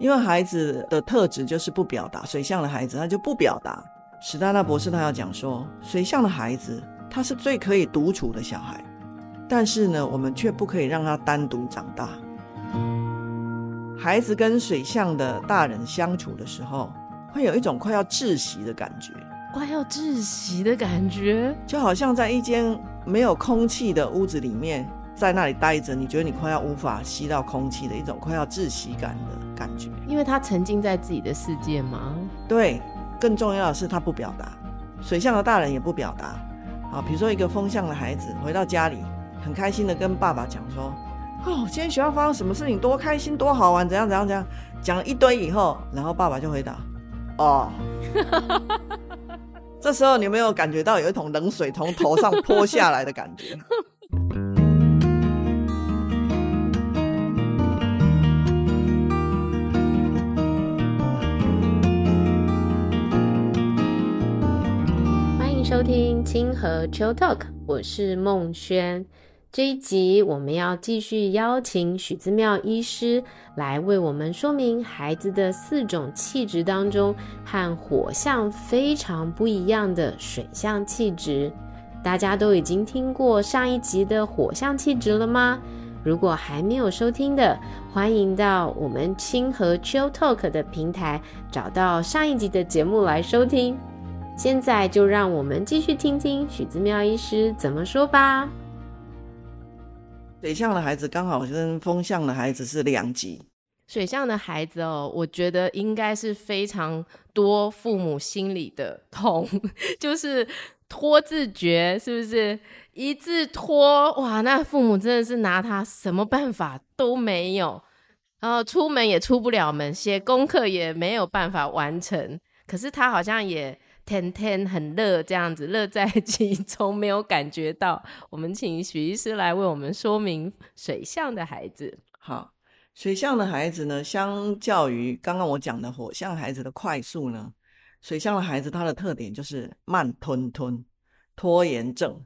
因为孩子的特质就是不表达，水象的孩子他就不表达。史丹纳博士他要讲说，水象的孩子他是最可以独处的小孩，但是呢，我们却不可以让他单独长大。孩子跟水象的大人相处的时候，会有一种快要窒息的感觉，快要窒息的感觉，就好像在一间没有空气的屋子里面，在那里待着，你觉得你快要无法吸到空气的一种快要窒息感的感觉。因为他沉浸在自己的世界吗？对，更重要的是他不表达，水象的大人也不表达。好，比如说一个风象的孩子回到家里，很开心的跟爸爸讲说。哦，今天学校发生什么事情？多开心，多好玩，怎样怎样怎样？讲了一堆以后，然后爸爸就回答：“哦。”这时候你有没有感觉到有一桶冷水从头上泼下来的感觉？收听清河 Chill Talk，我是孟轩。这一集我们要继续邀请许姿妙医师来为我们说明孩子的四种气质当中和火象非常不一样的水象气质。大家都已经听过上一集的火象气质了吗？如果还没有收听的，欢迎到我们清河 Chill Talk 的平台找到上一集的节目来收听。现在就让我们继续听听许姿妙医师怎么说吧。水象的孩子刚好跟风象的孩子是两极。水象的孩子哦，我觉得应该是非常多父母心里的痛，就是拖字诀，是不是？一字拖，哇，那父母真的是拿他什么办法都没有，然后出门也出不了门，写功课也没有办法完成。可是他好像也。天天很乐，这样子乐在其中，没有感觉到。我们请许医师来为我们说明水象的孩子。好，水象的孩子呢，相较于刚刚我讲的火象孩子的快速呢，水象的孩子他的特点就是慢吞吞、拖延症。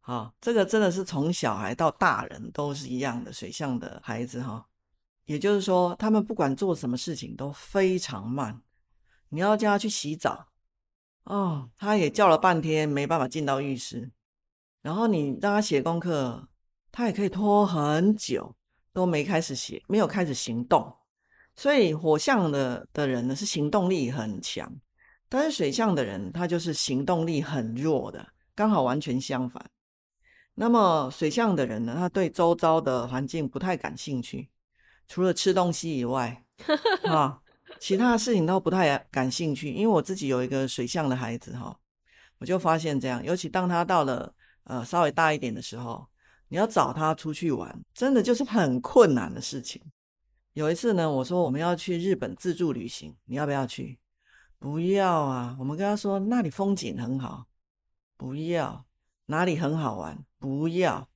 好，这个真的是从小孩到大人都是一样的。水象的孩子哈，也就是说，他们不管做什么事情都非常慢。你要叫他去洗澡。哦，他也叫了半天，没办法进到浴室。然后你让他写功课，他也可以拖很久，都没开始写，没有开始行动。所以火象的的人呢，是行动力很强，但是水象的人，他就是行动力很弱的，刚好完全相反。那么水象的人呢，他对周遭的环境不太感兴趣，除了吃东西以外，啊。其他的事情都不太感兴趣，因为我自己有一个水象的孩子哈，我就发现这样，尤其当他到了呃稍微大一点的时候，你要找他出去玩，真的就是很困难的事情。有一次呢，我说我们要去日本自助旅行，你要不要去？不要啊，我们跟他说那里风景很好，不要。哪里很好玩？不要。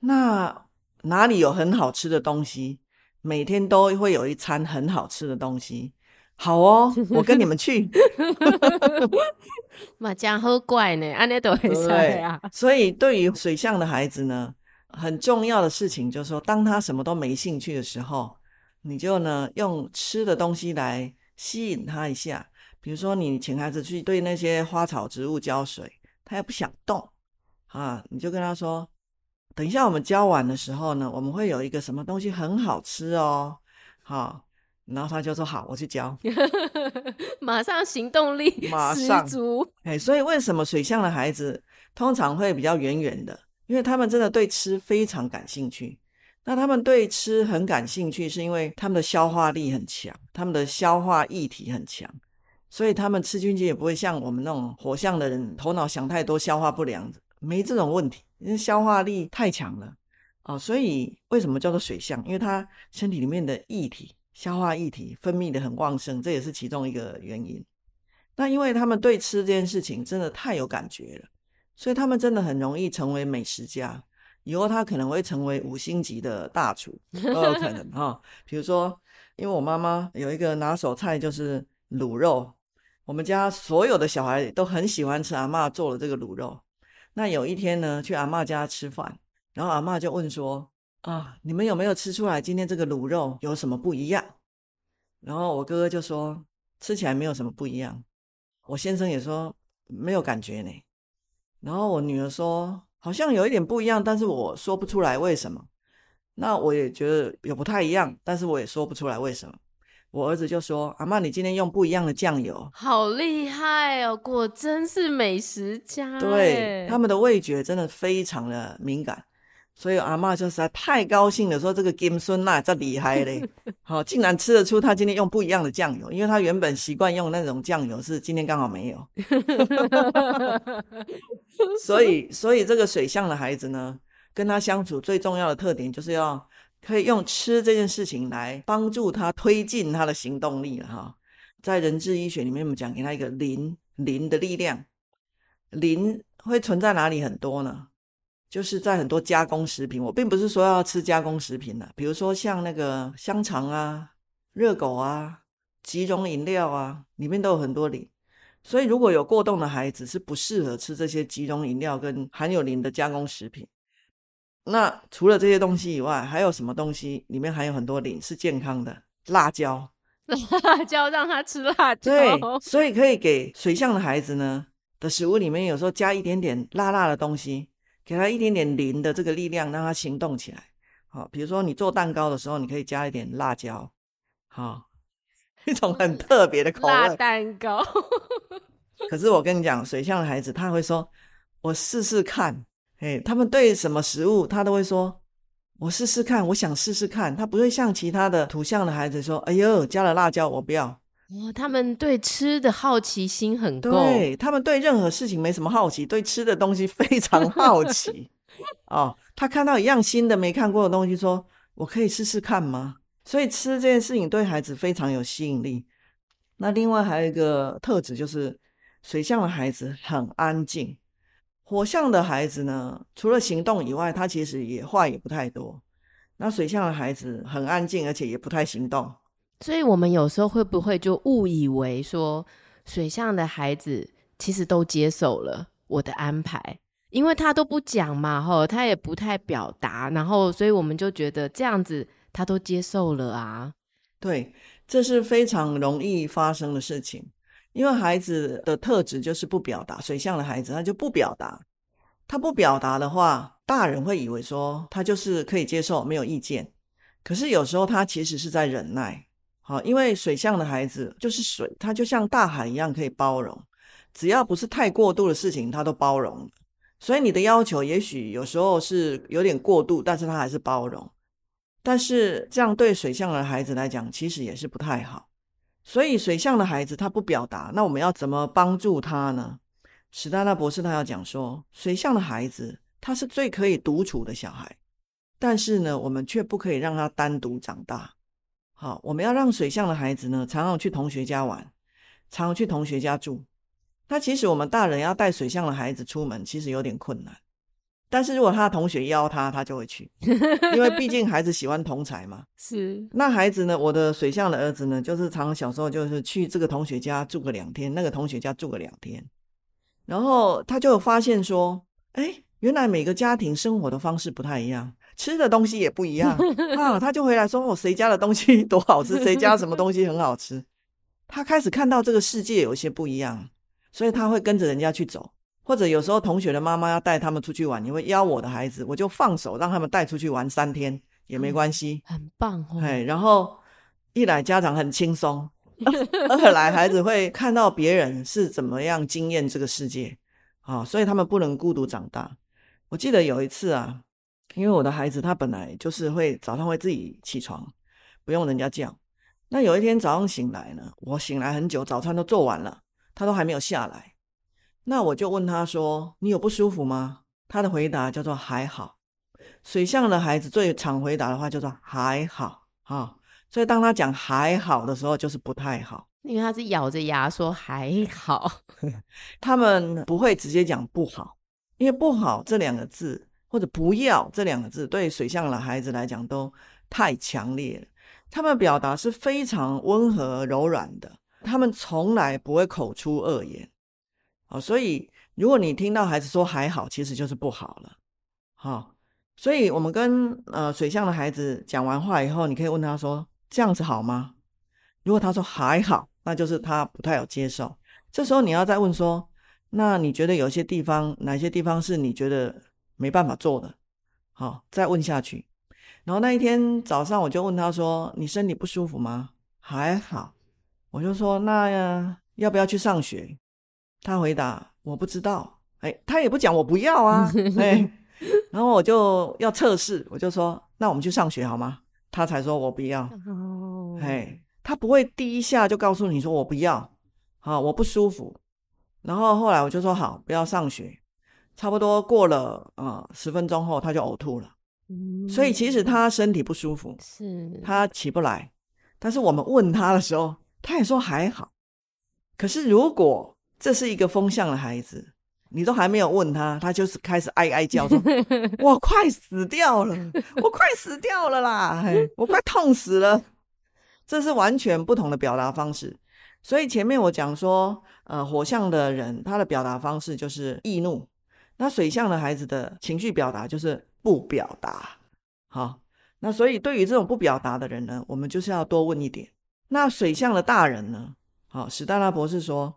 那哪里有很好吃的东西？每天都会有一餐很好吃的东西，好哦，我跟你们去。嘛，真好怪呢，安尼都会塞啊。所以，对于水象的孩子呢，很重要的事情就是说，当他什么都没兴趣的时候，你就呢用吃的东西来吸引他一下。比如说，你请孩子去对那些花草植物浇水，他也不想动啊，你就跟他说。等一下，我们教完的时候呢，我们会有一个什么东西很好吃哦，好，然后他就说好，我去教，马上行动力 十足。哎，所以为什么水象的孩子通常会比较远远的？因为他们真的对吃非常感兴趣。那他们对吃很感兴趣，是因为他们的消化力很强，他们的消化液体很强，所以他们吃进去也不会像我们那种火象的人，头脑想太多，消化不良，没这种问题。因为消化力太强了哦，所以为什么叫做水象？因为它身体里面的液体、消化液体分泌的很旺盛，这也是其中一个原因。那因为他们对吃这件事情真的太有感觉了，所以他们真的很容易成为美食家。以后他可能会成为五星级的大厨都有可能哈、比如说，因为我妈妈有一个拿手菜就是卤肉，我们家所有的小孩都很喜欢吃阿嬷做的这个卤肉。那有一天呢，去阿嬷家吃饭，然后阿嬷就问说：“啊，你们有没有吃出来今天这个卤肉有什么不一样？”然后我哥哥就说吃起来没有什么不一样，我先生也说没有感觉呢。然后我女儿说好像有一点不一样，但是我说不出来为什么。那我也觉得有不太一样，但是我也说不出来为什么。我儿子就说：“阿嬷，你今天用不一样的酱油，好厉害哦！果真是美食家。”对，他们的味觉真的非常的敏感，所以阿嬷就实在太高兴了，说：“这个金孙呐，这厉害嘞！好，竟然吃得出他今天用不一样的酱油，因为他原本习惯用那种酱油，是今天刚好没有。”所以，所以这个水象的孩子呢，跟他相处最重要的特点就是要。可以用吃这件事情来帮助他推进他的行动力了哈。在人智医学里面，我们讲给他一个灵灵的力量。灵会存在哪里很多呢？就是在很多加工食品。我并不是说要吃加工食品的，比如说像那个香肠啊、热狗啊、即溶饮料啊，里面都有很多磷。所以如果有过动的孩子，是不适合吃这些即溶饮料跟含有磷的加工食品。那除了这些东西以外，还有什么东西里面含有很多磷是健康的？辣椒，辣椒让他吃辣椒。对，所以可以给水象的孩子呢的食物里面，有时候加一点点辣辣的东西，给他一点点磷的这个力量，让他行动起来。好，比如说你做蛋糕的时候，你可以加一点辣椒，好，一种很特别的口味。辣蛋糕。可是我跟你讲，水象的孩子他会说：“我试试看。”哎，他们对什么食物，他都会说：“我试试看，我想试试看。”他不会像其他的土象的孩子说：“哎呦，加了辣椒，我不要。”哦，他们对吃的好奇心很够。对，他们对任何事情没什么好奇，对吃的东西非 常好奇。哦，他看到一样新的、没看过的东西，说：“我可以试试看吗？”所以吃这件事情对孩子非常有吸引力。那另外还有一个特质就是，水象的孩子很安静。火象的孩子呢，除了行动以外，他其实也话也不太多。那水象的孩子很安静，而且也不太行动。所以，我们有时候会不会就误以为说，水象的孩子其实都接受了我的安排，因为他都不讲嘛，吼，他也不太表达，然后，所以我们就觉得这样子他都接受了啊。对，这是非常容易发生的事情。因为孩子的特质就是不表达，水象的孩子他就不表达，他不表达的话，大人会以为说他就是可以接受，没有意见。可是有时候他其实是在忍耐，好，因为水象的孩子就是水，他就像大海一样可以包容，只要不是太过度的事情，他都包容。所以你的要求也许有时候是有点过度，但是他还是包容。但是这样对水象的孩子来讲，其实也是不太好。所以水象的孩子他不表达，那我们要怎么帮助他呢？史丹纳博士他要讲说，水象的孩子他是最可以独处的小孩，但是呢，我们却不可以让他单独长大。好，我们要让水象的孩子呢，常常去同学家玩，常常去同学家住。那其实我们大人要带水象的孩子出门，其实有点困难。但是如果他的同学邀他，他就会去，因为毕竟孩子喜欢同才嘛。是。那孩子呢？我的水象的儿子呢，就是常常小时候就是去这个同学家住个两天，那个同学家住个两天，然后他就发现说，哎，原来每个家庭生活的方式不太一样，吃的东西也不一样 啊。他就回来说，哦，谁家的东西 多好吃，谁家什么东西很好吃。他开始看到这个世界有一些不一样，所以他会跟着人家去走。或者有时候同学的妈妈要带他们出去玩，你会邀我的孩子，我就放手让他们带出去玩三天也没关系，嗯，很棒哦。哎，然后一来家长很轻松，二来孩子会看到别人是怎么样经验这个世界，啊，所以他们不能孤独长大。我记得有一次啊，因为我的孩子他本来就是会早上会自己起床，不用人家叫。那有一天早上醒来呢，我醒来很久，早餐都做完了，他都还没有下来。那我就问他说：“你有不舒服吗？”他的回答叫做“还好”。水象的孩子最常回答的话叫做“还好”哈，所以当他讲“还好”的时候，就是不太好，因为他是咬着牙说“还好 ”。他们不会直接讲“不好”，因为“不好”这两个字或者“不要”这两个字，对水象的孩子来讲都太强烈了。他们表达是非常温和柔软的，他们从来不会口出恶言。哦，所以如果你听到孩子说还好，其实就是不好了。好，所以我们跟呃水象的孩子讲完话以后，你可以问他说：“这样子好吗？”如果他说还好，那就是他不太有接受。这时候你要再问说，那你觉得有些地方，哪些地方是你觉得没办法做的？好，再问下去。然后那一天早上我就问他说：“你身体不舒服吗？”还好。我就说：“那呀，要不要去上学？”他回答：“我不知道。”哎，他也不讲我不要啊。哎，然后我就要测试，我就说：“那我们去上学好吗？”他才说我不要。哦，哎，他不会第一下就告诉你说我不要。好，我不舒服。然后后来我就说好，不要上学。差不多过了啊十分钟后，他就呕吐了。嗯，所以其实他身体不舒服，是他起不来。但是我们问他的时候，他也说还好。可是如果这是一个风象的孩子，你都还没有问他，他就是开始哀哀叫说：“我快死掉了，我快死掉了啦，我快痛死了。”这是完全不同的表达方式。所以前面我讲说，呃，火象的人他的表达方式就是易怒，那水象的孩子的情绪表达就是不表达。好，那所以对于这种不表达的人呢，我们就是要多问一点。那水象的大人呢？好，史黛拉博士说，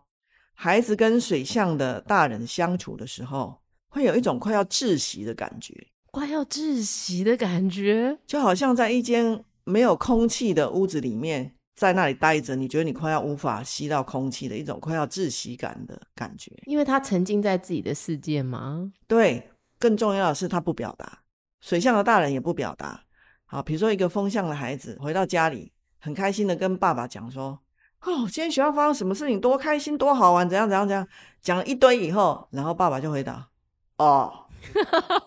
孩子跟水象的大人相处的时候，会有一种快要窒息的感觉，快要窒息的感觉，就好像在一间没有空气的屋子里面。在那里待着，你觉得你快要无法吸到空气的一种快要窒息感的感觉，因为他沉浸在自己的世界吗？对，更重要的是他不表达。水象的大人也不表达。好，比如说一个风象的孩子回到家里，很开心的跟爸爸讲说：“哦，今天学校发生什么事情，多开心，多好玩，怎样怎样怎样。”讲了一堆以后，然后爸爸就回答：“哦。”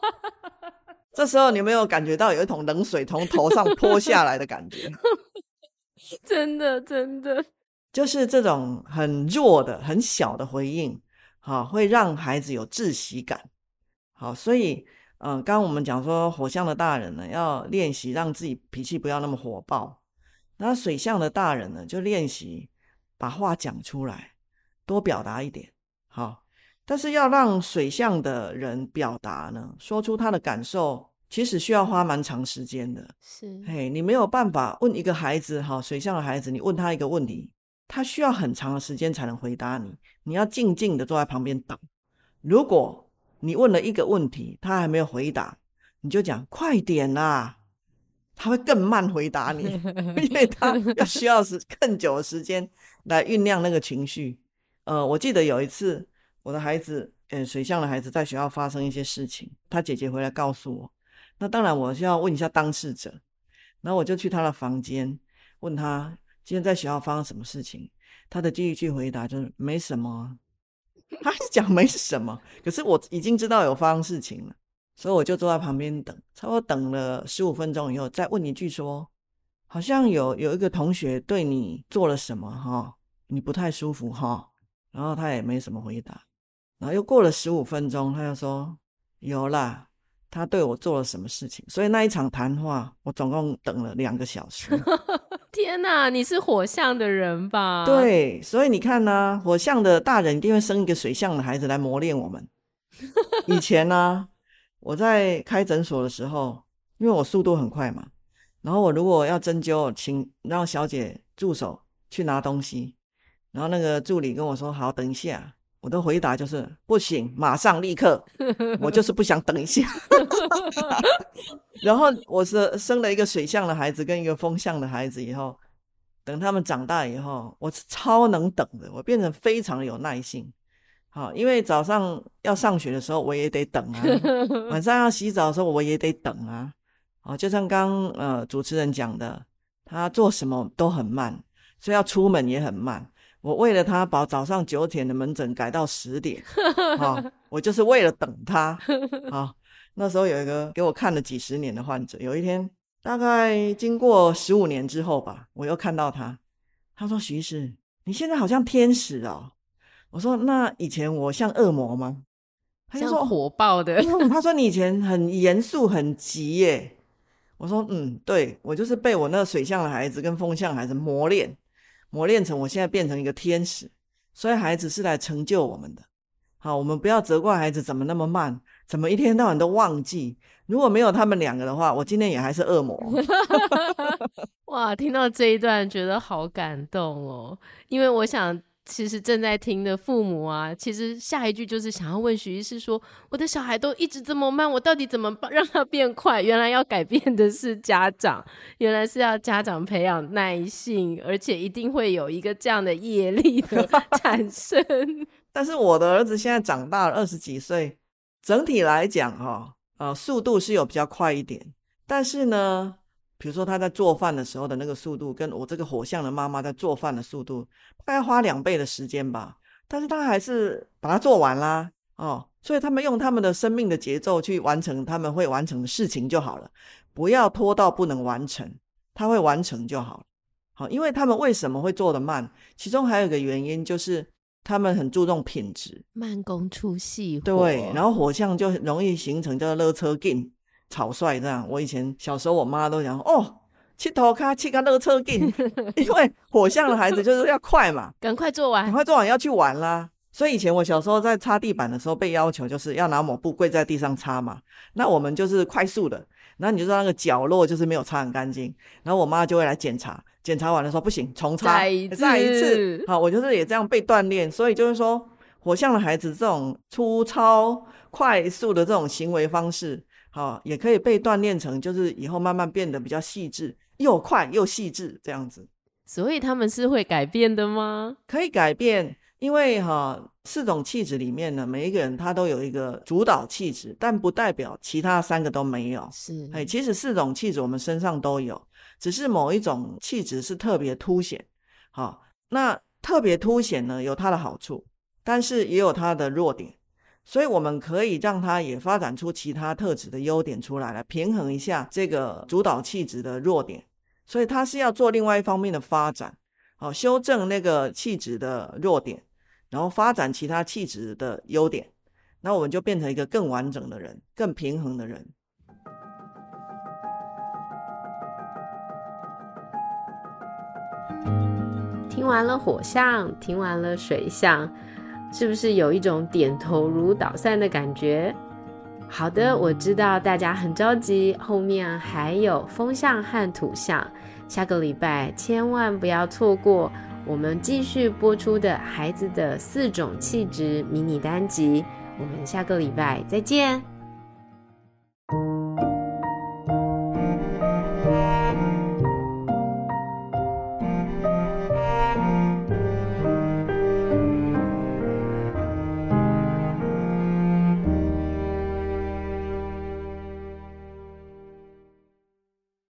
这时候你有没有感觉到有一桶冷水从头上泼下来的感觉？真的，真的，就是这种很弱的、很小的回应，好，会让孩子有窒息感。好，所以，嗯、呃，刚刚我们讲说，火象的大人呢，要练习让自己脾气不要那么火爆；那水象的大人呢，就练习把话讲出来，多表达一点。好，但是要让水象的人表达呢，说出他的感受。其实需要花蛮长时间的，是，嘿，你没有办法问一个孩子，哈，水象的孩子，你问他一个问题，他需要很长的时间才能回答你，你要静静的坐在旁边等。如果你问了一个问题，他还没有回答，你就讲快点啦，他会更慢回答你，因为他要需要时更久的时间来酝酿那个情绪。呃，我记得有一次，我的孩子，呃，水象的孩子在学校发生一些事情，他姐姐回来告诉我。那当然，我需要问一下当事者。然后我就去他的房间，问他今天在学校发生什么事情。他的第一句回答就是没什么，他是讲没什么。可是我已经知道有发生事情了，所以我就坐在旁边等。差不多等了十五分钟以后，再问一句说，好像有有一个同学对你做了什么哈，你不太舒服哈。然后他也没什么回答。然后又过了十五分钟，他又说有啦。他对我做了什么事情？所以那一场谈话，我总共等了两个小时。天哪，你是火象的人吧？对，所以你看呢、啊，火象的大人一定会生一个水象的孩子来磨练我们。以前呢、啊，我在开诊所的时候，因为我速度很快嘛，然后我如果要针灸，请让小姐助手去拿东西，然后那个助理跟我说：“好，等一下。”我的回答就是不行，马上立刻，我就是不想等一下。然后我是生了一个水象的孩子跟一个风象的孩子以后，等他们长大以后，我是超能等的，我变成非常有耐性。好，因为早上要上学的时候我也得等啊，晚 上要洗澡的时候我也得等啊。哦，就像刚呃主持人讲的，他做什么都很慢，所以要出门也很慢。我为了他把早上九点的门诊改到十点，好，我就是为了等他。好，那时候有一个给我看了几十年的患者，有一天大概经过十五年之后吧，我又看到他，他说：“徐医师，你现在好像天使哦。”我说：“那以前我像恶魔吗？”他就说：“火爆的。”他说：“你以前很严肃、很急耶。”我说：“嗯，对，我就是被我那个水象的孩子跟风象孩子磨练。”磨练成我现在变成一个天使，所以孩子是来成就我们的。好，我们不要责怪孩子怎么那么慢，怎么一天到晚都忘记？如果没有他们两个的话，我今天也还是恶魔。哇，听到这一段觉得好感动哦，因为我想。其实正在听的父母啊，其实下一句就是想要问徐医师说：“我的小孩都一直这么慢，我到底怎么让他变快？”原来要改变的是家长，原来是要家长培养耐性，而且一定会有一个这样的业力的 产生。但是我的儿子现在长大了二十几岁，整体来讲哈、哦，呃，速度是有比较快一点，但是呢。比如说他在做饭的时候的那个速度，跟我这个火象的妈妈在做饭的速度，大概花两倍的时间吧。但是他还是把它做完啦，哦，所以他们用他们的生命的节奏去完成他们会完成的事情就好了，不要拖到不能完成，他会完成就好了。好，因为他们为什么会做得慢？其中还有一个原因就是他们很注重品质，慢工出细活。对，然后火象就容易形成叫做勒车劲。草率这样，我以前小时候，我妈都讲哦，去头卡七个热车劲，因为火象的孩子就是要快嘛，赶快做完，赶快做完要去玩啦。所以以前我小时候在擦地板的时候，被要求就是要拿抹布跪在地上擦嘛。那我们就是快速的，然后你就知道那个角落就是没有擦很干净，然后我妈就会来检查，检查完了说不行，重擦，再一次，再一次。好，我就是也这样被锻炼，所以就是说火象的孩子这种粗糙快速的这种行为方式。好，也可以被锻炼成，就是以后慢慢变得比较细致，又快又细致这样子。所以他们是会改变的吗？可以改变，因为哈四种气质里面呢，每一个人他都有一个主导气质，但不代表其他三个都没有。是，哎，其实四种气质我们身上都有，只是某一种气质是特别凸显。好，那特别凸显呢，有它的好处，但是也有它的弱点。所以我们可以让他也发展出其他特质的优点出来，来平衡一下这个主导气质的弱点。所以他是要做另外一方面的发展，好，修正那个气质的弱点，然后发展其他气质的优点。那我们就变成一个更完整的人，更平衡的人。听完了火象，听完了水象。是不是有一种点头如捣蒜的感觉？好的，我知道大家很着急，后面还有风象和土象，下个礼拜千万不要错过我们继续播出的孩子的四种气质迷你单集。我们下个礼拜再见。